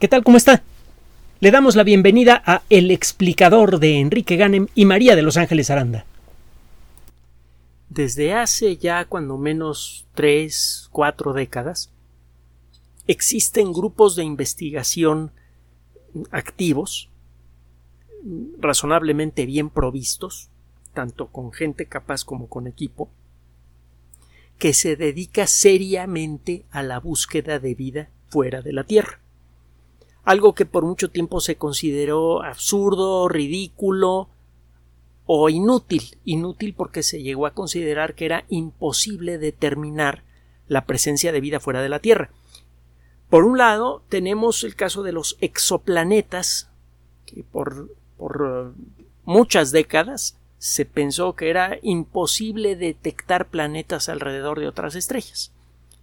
¿Qué tal? ¿Cómo está? Le damos la bienvenida a El explicador de Enrique Ganem y María de Los Ángeles Aranda. Desde hace ya cuando menos tres, cuatro décadas, existen grupos de investigación activos, razonablemente bien provistos, tanto con gente capaz como con equipo, que se dedica seriamente a la búsqueda de vida fuera de la Tierra. Algo que por mucho tiempo se consideró absurdo, ridículo o inútil. Inútil porque se llegó a considerar que era imposible determinar la presencia de vida fuera de la Tierra. Por un lado, tenemos el caso de los exoplanetas, que por, por muchas décadas se pensó que era imposible detectar planetas alrededor de otras estrellas.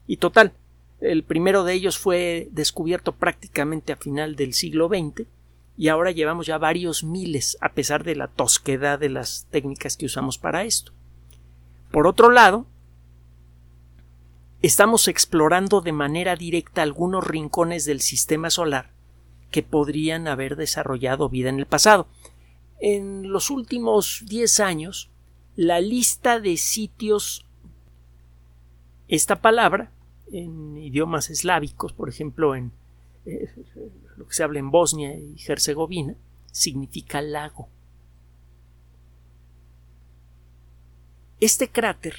Y total, el primero de ellos fue descubierto prácticamente a final del siglo XX y ahora llevamos ya varios miles a pesar de la tosquedad de las técnicas que usamos para esto. Por otro lado, estamos explorando de manera directa algunos rincones del sistema solar que podrían haber desarrollado vida en el pasado en los últimos 10 años la lista de sitios esta palabra en idiomas eslávicos, por ejemplo en eh, lo que se habla en Bosnia y Herzegovina, significa lago. Este cráter,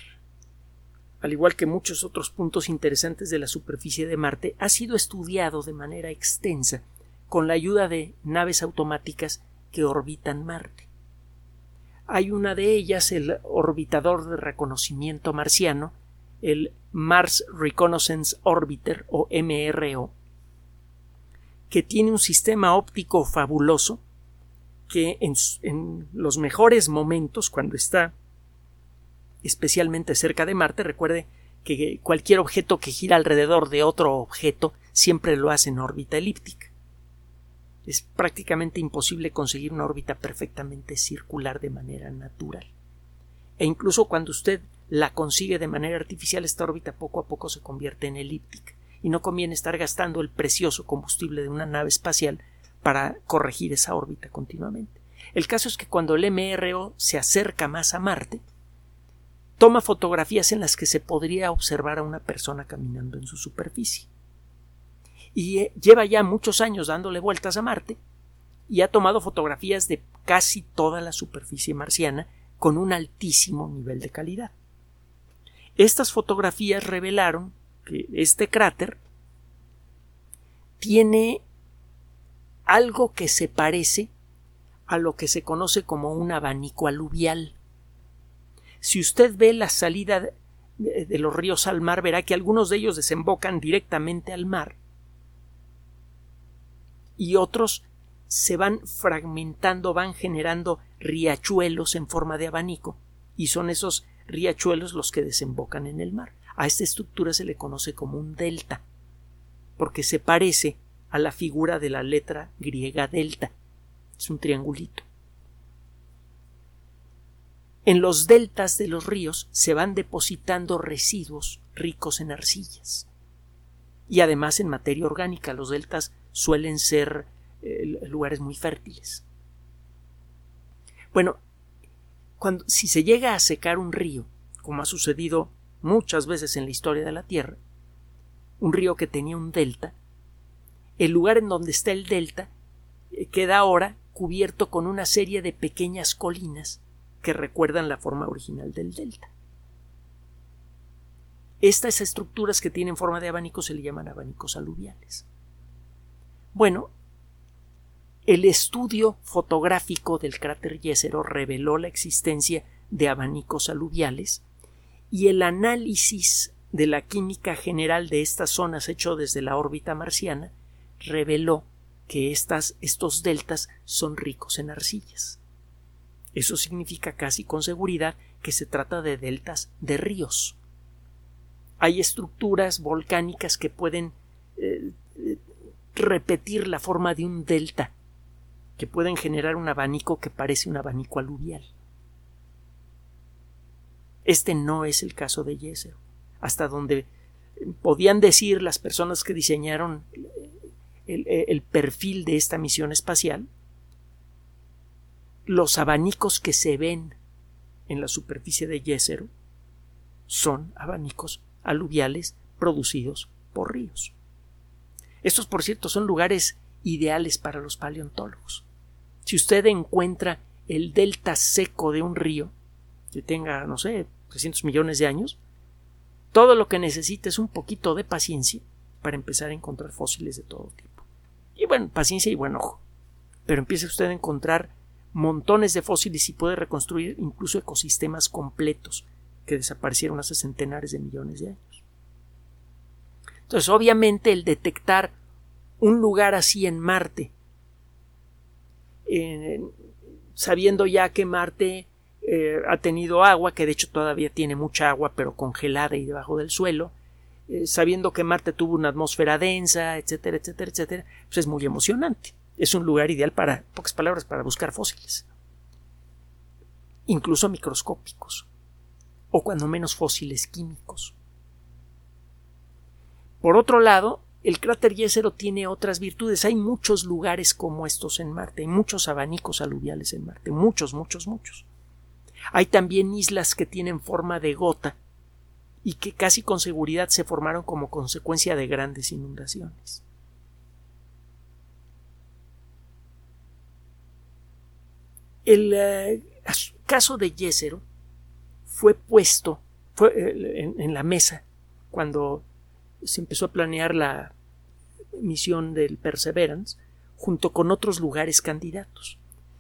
al igual que muchos otros puntos interesantes de la superficie de Marte, ha sido estudiado de manera extensa con la ayuda de naves automáticas que orbitan Marte. Hay una de ellas, el orbitador de reconocimiento marciano, el Mars Reconnaissance Orbiter o MRO, que tiene un sistema óptico fabuloso que en, los mejores momentos, cuando está especialmente cerca de Marte, recuerde que cualquier objeto que gira alrededor de otro objeto siempre lo hace en órbita elíptica. Es prácticamente imposible conseguir una órbita perfectamente circular de manera natural. E incluso cuando usted la consigue de manera artificial, esta órbita poco a poco se convierte en elíptica. Y no conviene estar gastando el precioso combustible de una nave espacial para corregir esa órbita continuamente. El caso es que cuando el MRO se acerca más a Marte, toma fotografías en las que se podría observar a una persona caminando en su superficie y eh, lleva ya muchos años dándole vueltas a Marte y ha tomado fotografías de casi toda la superficie marciana con un altísimo nivel de calidad. Estas fotografías revelaron que este cráter tiene algo que se parece a lo que se conoce como un abanico aluvial. Si usted ve la salida de los ríos al mar, verá que algunos de ellos desembocan directamente al mar y otros se van fragmentando, van generando riachuelos en forma de abanico y son esos riachuelos los que desembocan en el mar. A esta estructura se le conoce como un delta, porque se parece a la figura de la letra griega delta. Es un triangulito. En los deltas de los ríos se van depositando residuos ricos en arcillas y además en materia orgánica. Los deltas suelen ser eh, lugares muy fértiles. Bueno, cuando, si se llega a secar un río, como ha sucedido muchas veces en la historia de la Tierra, un río que tenía un delta, el lugar en donde está el delta eh, queda ahora cubierto con una serie de pequeñas colinas que recuerdan la forma original del delta. Estas estructuras que tienen forma de abanico se le llaman abanicos aluviales. Bueno, el estudio fotográfico del cráter Yesero reveló la existencia de abanicos aluviales y el análisis de la química general de estas zonas hecho desde la órbita marciana reveló que estas, estos deltas son ricos en arcillas. Eso significa casi con seguridad que se trata de deltas de ríos. Hay estructuras volcánicas que pueden eh, repetir la forma de un delta, que pueden generar un abanico que parece un abanico aluvial. Este no es el caso de Yesero, hasta donde podían decir las personas que diseñaron el, perfil de esta misión espacial, los abanicos que se ven en la superficie de Yesero son abanicos aluviales producidos por ríos. Estos, por cierto, son lugares ideales para los paleontólogos. Si usted encuentra el delta seco de un río que tenga, no sé, 300 millones de años, todo lo que necesita es un poquito de paciencia para empezar a encontrar fósiles de todo tipo. Y bueno, paciencia y buen ojo. Pero empieza usted a encontrar montones de fósiles y puede reconstruir incluso ecosistemas completos que desaparecieron hace centenares de millones de años. Entonces, obviamente, el detectar un lugar así en Marte, sabiendo ya que Marte eh, ha tenido agua, que de hecho todavía tiene mucha agua, pero congelada y debajo del suelo, eh, sabiendo que Marte tuvo una atmósfera densa, etcétera, etcétera, etcétera, pues es muy emocionante. Es un lugar ideal para, pocas palabras, para buscar fósiles, incluso microscópicos, o cuando menos fósiles químicos. Por otro lado, el cráter Yesero tiene otras virtudes. Hay muchos lugares como estos en Marte, hay muchos abanicos aluviales en Marte, muchos, muchos, muchos. Hay también islas que tienen forma de gota y que casi con seguridad se formaron como consecuencia de grandes inundaciones. El eh, caso de Yesero fue puesto eh, en la mesa cuando se empezó a planear la misión del Perseverance junto con otros lugares candidatos.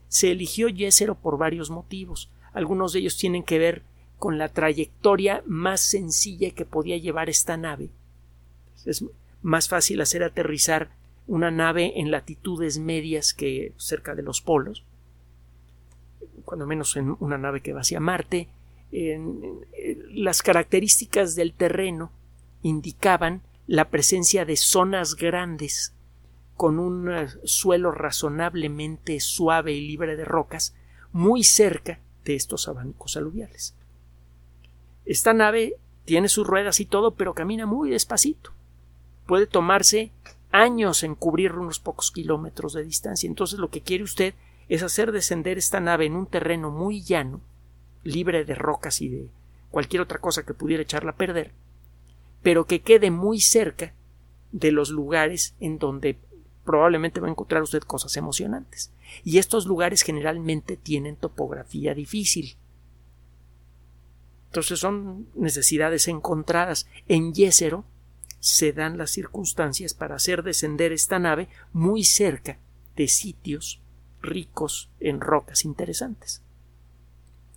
Se eligió Yesero por varios motivos. Algunos de ellos tienen que ver con la trayectoria más sencilla que podía llevar esta nave. Es más fácil hacer aterrizar una nave en latitudes medias que cerca de los polos, cuando menos en una nave que va hacia Marte. las características del terreno indicaban la presencia de zonas grandes con un eh, suelo razonablemente suave y libre de rocas muy cerca de estos abanicos aluviales. Esta nave tiene sus ruedas y todo, pero camina muy despacito. Puede tomarse años en cubrir unos pocos kilómetros de distancia. Entonces lo que quiere usted es hacer descender esta nave en un terreno muy llano, libre de rocas y de cualquier otra cosa que pudiera echarla a perder, pero que quede muy cerca de los lugares en donde probablemente va a encontrar usted cosas emocionantes. Y estos lugares generalmente tienen topografía difícil. Entonces son necesidades encontradas. En Yesero se dan las circunstancias para hacer descender esta nave muy cerca de sitios ricos en rocas interesantes.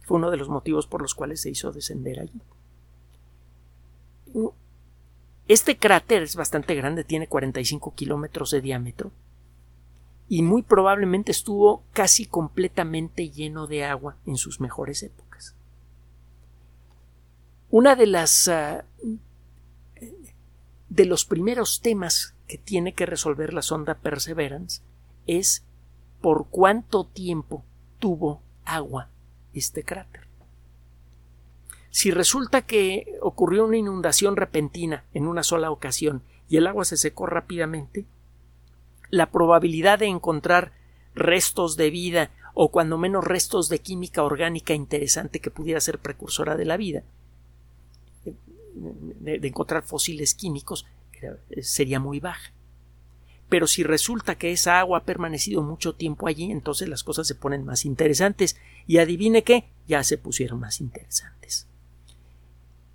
Fue uno de los motivos por los cuales se hizo descender allí. Este cráter es bastante grande, tiene 45 kilómetros de diámetro y muy probablemente estuvo casi completamente lleno de agua en sus mejores épocas. Una de las ah, de los primeros temas que tiene que resolver la sonda Perseverance es por cuánto tiempo tuvo agua este cráter. Si resulta que ocurrió una inundación repentina en una sola ocasión y el agua se secó rápidamente, la probabilidad de encontrar restos de vida o cuando menos restos de química orgánica interesante que pudiera ser precursora de la vida, de, encontrar fósiles químicos, sería muy baja. Pero si resulta que esa agua ha permanecido mucho tiempo allí, entonces las cosas se ponen más interesantes. Y adivine qué, ya se pusieron más interesantes.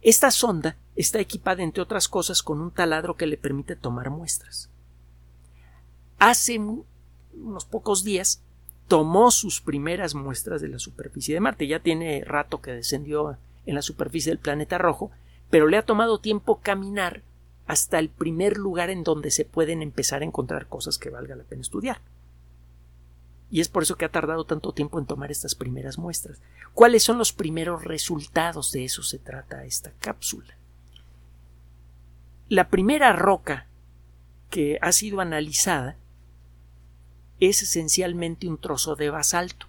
Esta sonda está equipada, entre otras cosas, con un taladro que le permite tomar muestras. Hace unos pocos días tomó sus primeras muestras de la superficie de Marte. Ya tiene rato que descendió en la superficie del planeta rojo, pero le ha tomado tiempo caminar hasta el primer lugar en donde se pueden empezar a encontrar cosas que valga la pena estudiar y es por eso que ha tardado tanto tiempo en tomar estas primeras muestras. ¿Cuáles son los primeros resultados? De eso se trata esta cápsula. La primera roca que ha sido analizada es esencialmente un trozo de basalto.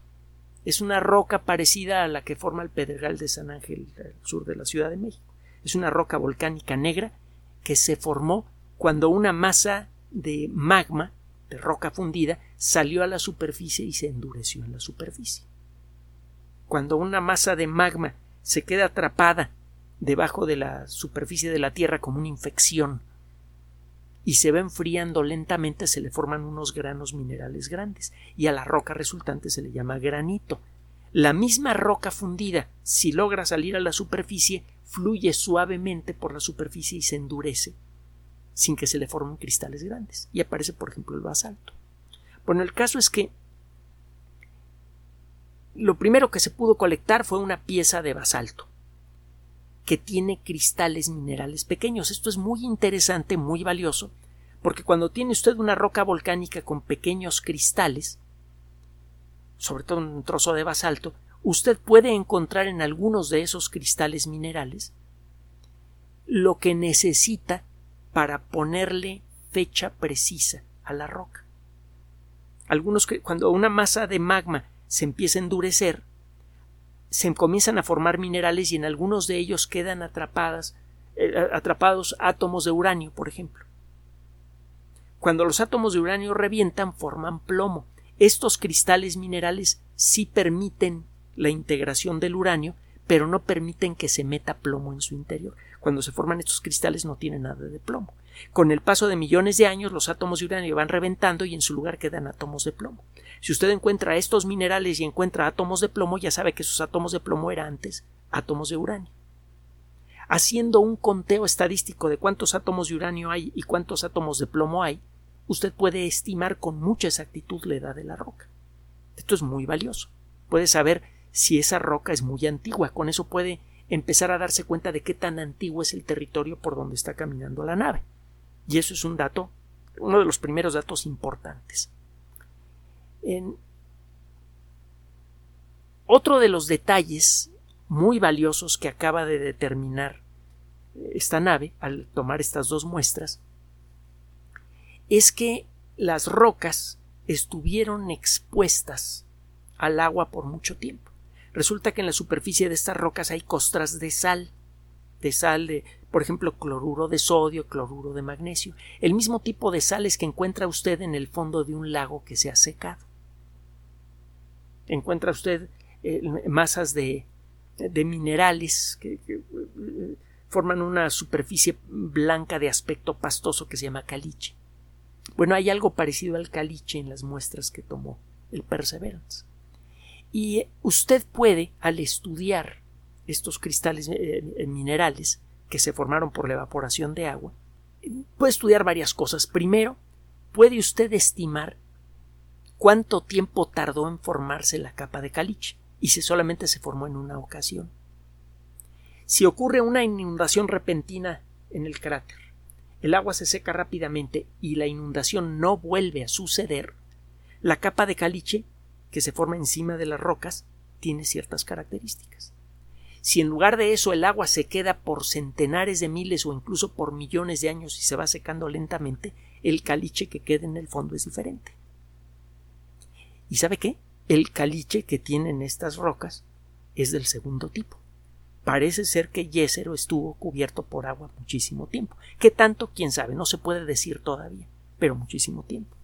Es una roca parecida a la que forma el Pedregal de San Ángel al sur de la Ciudad de México. Es una roca volcánica negra que se formó cuando una masa de magma de roca fundida salió a la superficie y se endureció en la superficie. Cuando una masa de magma se queda atrapada debajo de la superficie de la Tierra como una infección y se va enfriando lentamente se le forman unos granos minerales grandes y a la roca resultante se le llama granito. La misma roca fundida, si logra salir a la superficie, fluye suavemente por la superficie y se endurece sin que se le formen cristales grandes. Y aparece, por ejemplo, el basalto. Bueno, el caso es que lo primero que se pudo colectar fue una pieza de basalto que tiene cristales minerales pequeños. Esto es muy interesante, muy valioso, porque cuando tiene usted una roca volcánica con pequeños cristales, sobre todo un trozo de basalto, usted puede encontrar en algunos de esos cristales minerales lo que necesita para ponerle fecha precisa a la roca. Algunos cuando una masa de magma se empieza a endurecer, se comienzan a formar minerales y en algunos de ellos quedan atrapadas, eh, atrapados átomos de uranio, por ejemplo. Cuando los átomos de uranio revientan, forman plomo. Estos cristales minerales sí permiten la integración del uranio, pero no permiten que se meta plomo en su interior. Cuando se forman estos cristales no tienen nada de plomo. Con el paso de millones de años los átomos de uranio van reventando y en su lugar quedan átomos de plomo. Si usted encuentra estos minerales y encuentra átomos de plomo, ya sabe que esos átomos de plomo eran antes átomos de uranio. Haciendo un conteo estadístico de cuántos átomos de uranio hay y cuántos átomos de plomo hay, usted puede estimar con mucha exactitud la edad de la roca. Esto es muy valioso. Puede saber si esa roca es muy antigua. Con eso puede empezar a darse cuenta de qué tan antiguo es el territorio por donde está caminando la nave. Y eso es un dato, uno de los primeros datos importantes. Otro de los detalles muy valiosos que acaba de determinar esta nave al tomar estas dos muestras es que las rocas estuvieron expuestas al agua por mucho tiempo. Resulta que en la superficie de estas rocas hay costras de sal, de sal de, por ejemplo, cloruro de sodio, cloruro de magnesio, el mismo tipo de sales que encuentra usted en el fondo de un lago que se ha secado. Encuentra usted eh, masas de, de minerales que, que, forman una superficie blanca de aspecto pastoso que se llama caliche. Bueno, hay algo parecido al caliche en las muestras que tomó el Perseverance. Y usted puede, al estudiar estos cristales eh, eh, minerales que se formaron por la evaporación de agua, puede estudiar varias cosas. Primero, puede usted estimar cuánto tiempo tardó en formarse la capa de caliche y si solamente se formó en una ocasión. Si ocurre una inundación repentina en el cráter, el agua se seca rápidamente y la inundación no vuelve a suceder, la capa de caliche que se forma encima de las rocas tiene ciertas características. Si en lugar de eso el agua se queda por centenares de miles o incluso por millones de años y se va secando lentamente, el caliche que queda en el fondo es diferente. ¿Y sabe qué? El caliche que tienen estas rocas es del segundo tipo. Parece ser que Yesero estuvo cubierto por agua muchísimo tiempo. ¿Qué tanto? Quién sabe, no se puede decir todavía, pero muchísimo tiempo.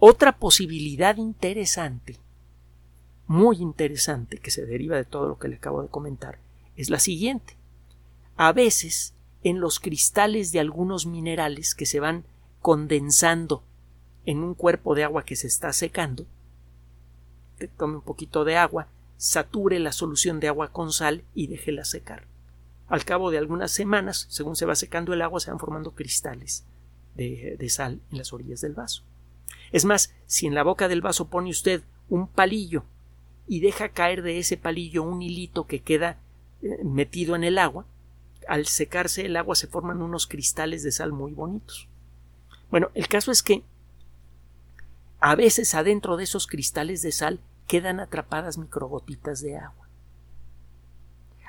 Otra posibilidad interesante, muy interesante, que se deriva de todo lo que le acabo de comentar, es la siguiente. A veces, en los cristales de algunos minerales que se van condensando en un cuerpo de agua que se está secando, tome un poquito de agua, sature la solución de agua con sal y déjela secar. Al cabo de algunas semanas, según se va secando el agua, se van formando cristales de, de sal en las orillas del vaso. Es más, si en la boca del vaso pone usted un palillo y deja caer de ese palillo un hilito que queda eh, metido en el agua, al secarse el agua se forman unos cristales de sal muy bonitos. Bueno, el caso es que a veces adentro de esos cristales de sal quedan atrapadas microgotitas de agua.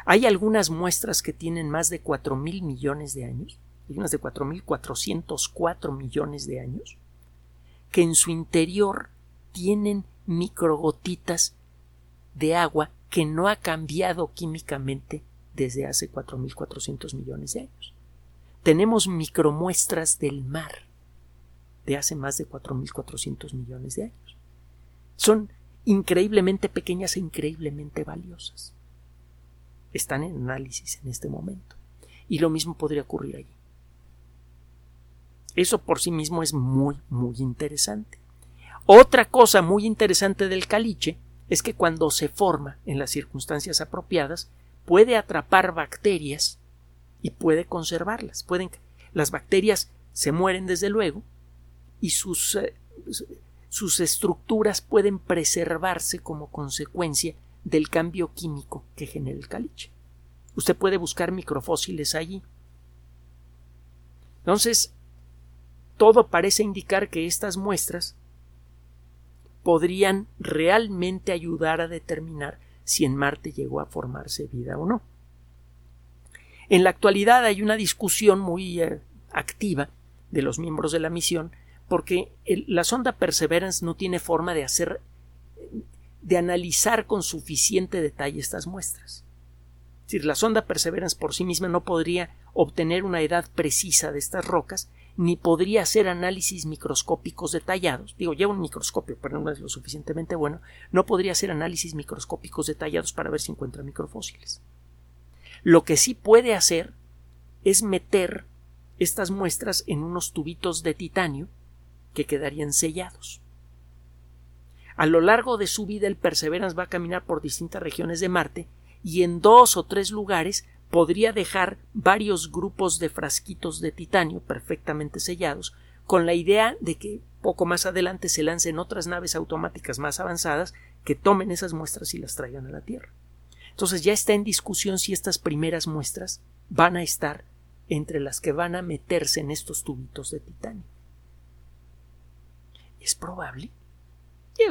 Hay algunas muestras que tienen más de cuatro mil millones de años, unas de cuatro mil cuatrocientos cuatro millones de años, que en su interior tienen microgotitas de agua que no ha cambiado químicamente desde hace 4.400 millones de años. Tenemos micromuestras del mar de hace más de 4.400 millones de años. Son increíblemente pequeñas e increíblemente valiosas. Están en análisis en este momento. Y lo mismo podría ocurrir allí. Eso por sí mismo es muy, muy interesante. Otra cosa muy interesante del caliche es que cuando se forma en las circunstancias apropiadas, puede atrapar bacterias y puede conservarlas. Pueden, las bacterias se mueren desde luego y sus, eh, sus estructuras pueden preservarse como consecuencia del cambio químico que genera el caliche. Usted puede buscar microfósiles allí. Entonces, todo parece indicar que estas muestras podrían realmente ayudar a determinar si en Marte llegó a formarse vida o no. En la actualidad hay una discusión muy eh, activa de los miembros de la misión porque la sonda Perseverance no tiene forma de hacer de analizar con suficiente detalle estas muestras. Es decir, la sonda Perseverance por sí misma no podría obtener una edad precisa de estas rocas, ni podría hacer análisis microscópicos detallados. Digo, lleva un microscopio, pero no es lo suficientemente bueno. No podría hacer análisis microscópicos detallados para ver si encuentra microfósiles. Lo que sí puede hacer es meter estas muestras en unos tubitos de titanio que quedarían sellados. A lo largo de su vida el Perseverance va a caminar por distintas regiones de Marte y en dos o tres lugares podría dejar varios grupos de frasquitos de titanio perfectamente sellados con la idea de que poco más adelante se lancen otras naves automáticas más avanzadas que tomen esas muestras y las traigan a la Tierra. Entonces ya está en discusión si estas primeras muestras van a estar entre las que van a meterse en estos tubitos de titanio. Es probable.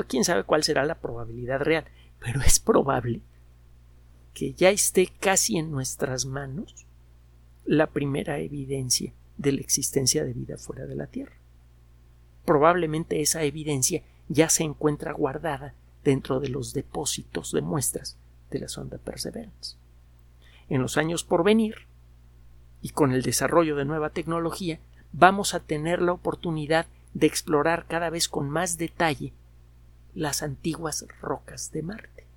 Quién sabe cuál será la probabilidad real, pero es probable que ya esté casi en nuestras manos la primera evidencia de la existencia de vida fuera de la Tierra. Probablemente esa evidencia ya se encuentra guardada dentro de los depósitos de muestras de la sonda Perseverance. En los años por venir, y con el desarrollo de nueva tecnología, vamos a tener la oportunidad de explorar cada vez con más detalle las antiguas rocas de Marte.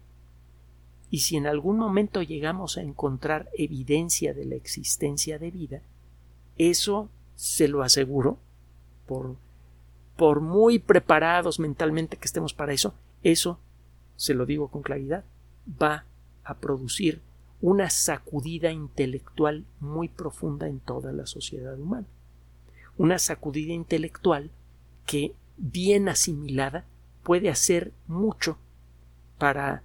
Y si en algún momento llegamos a encontrar evidencia de la existencia de vida, eso se lo aseguro, por, por muy preparados mentalmente que estemos para eso, eso, se lo digo con claridad, va a producir una sacudida intelectual muy profunda en toda la sociedad humana. Una sacudida intelectual que, bien asimilada, puede hacer mucho para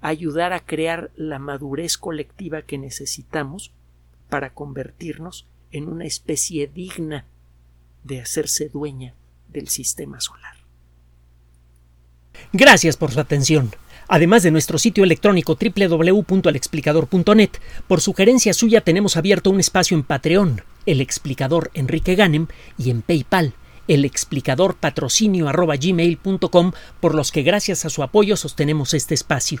ayudar a crear la madurez colectiva que necesitamos para convertirnos en una especie digna de hacerse dueña del sistema solar. Gracias por su atención. Además de nuestro sitio electrónico www.alexplicador.net, por sugerencia suya tenemos abierto un espacio en Patreon, el explicador Enrique Ganem, y en PayPal, el explicador patrocinio por los que gracias a su apoyo sostenemos este espacio.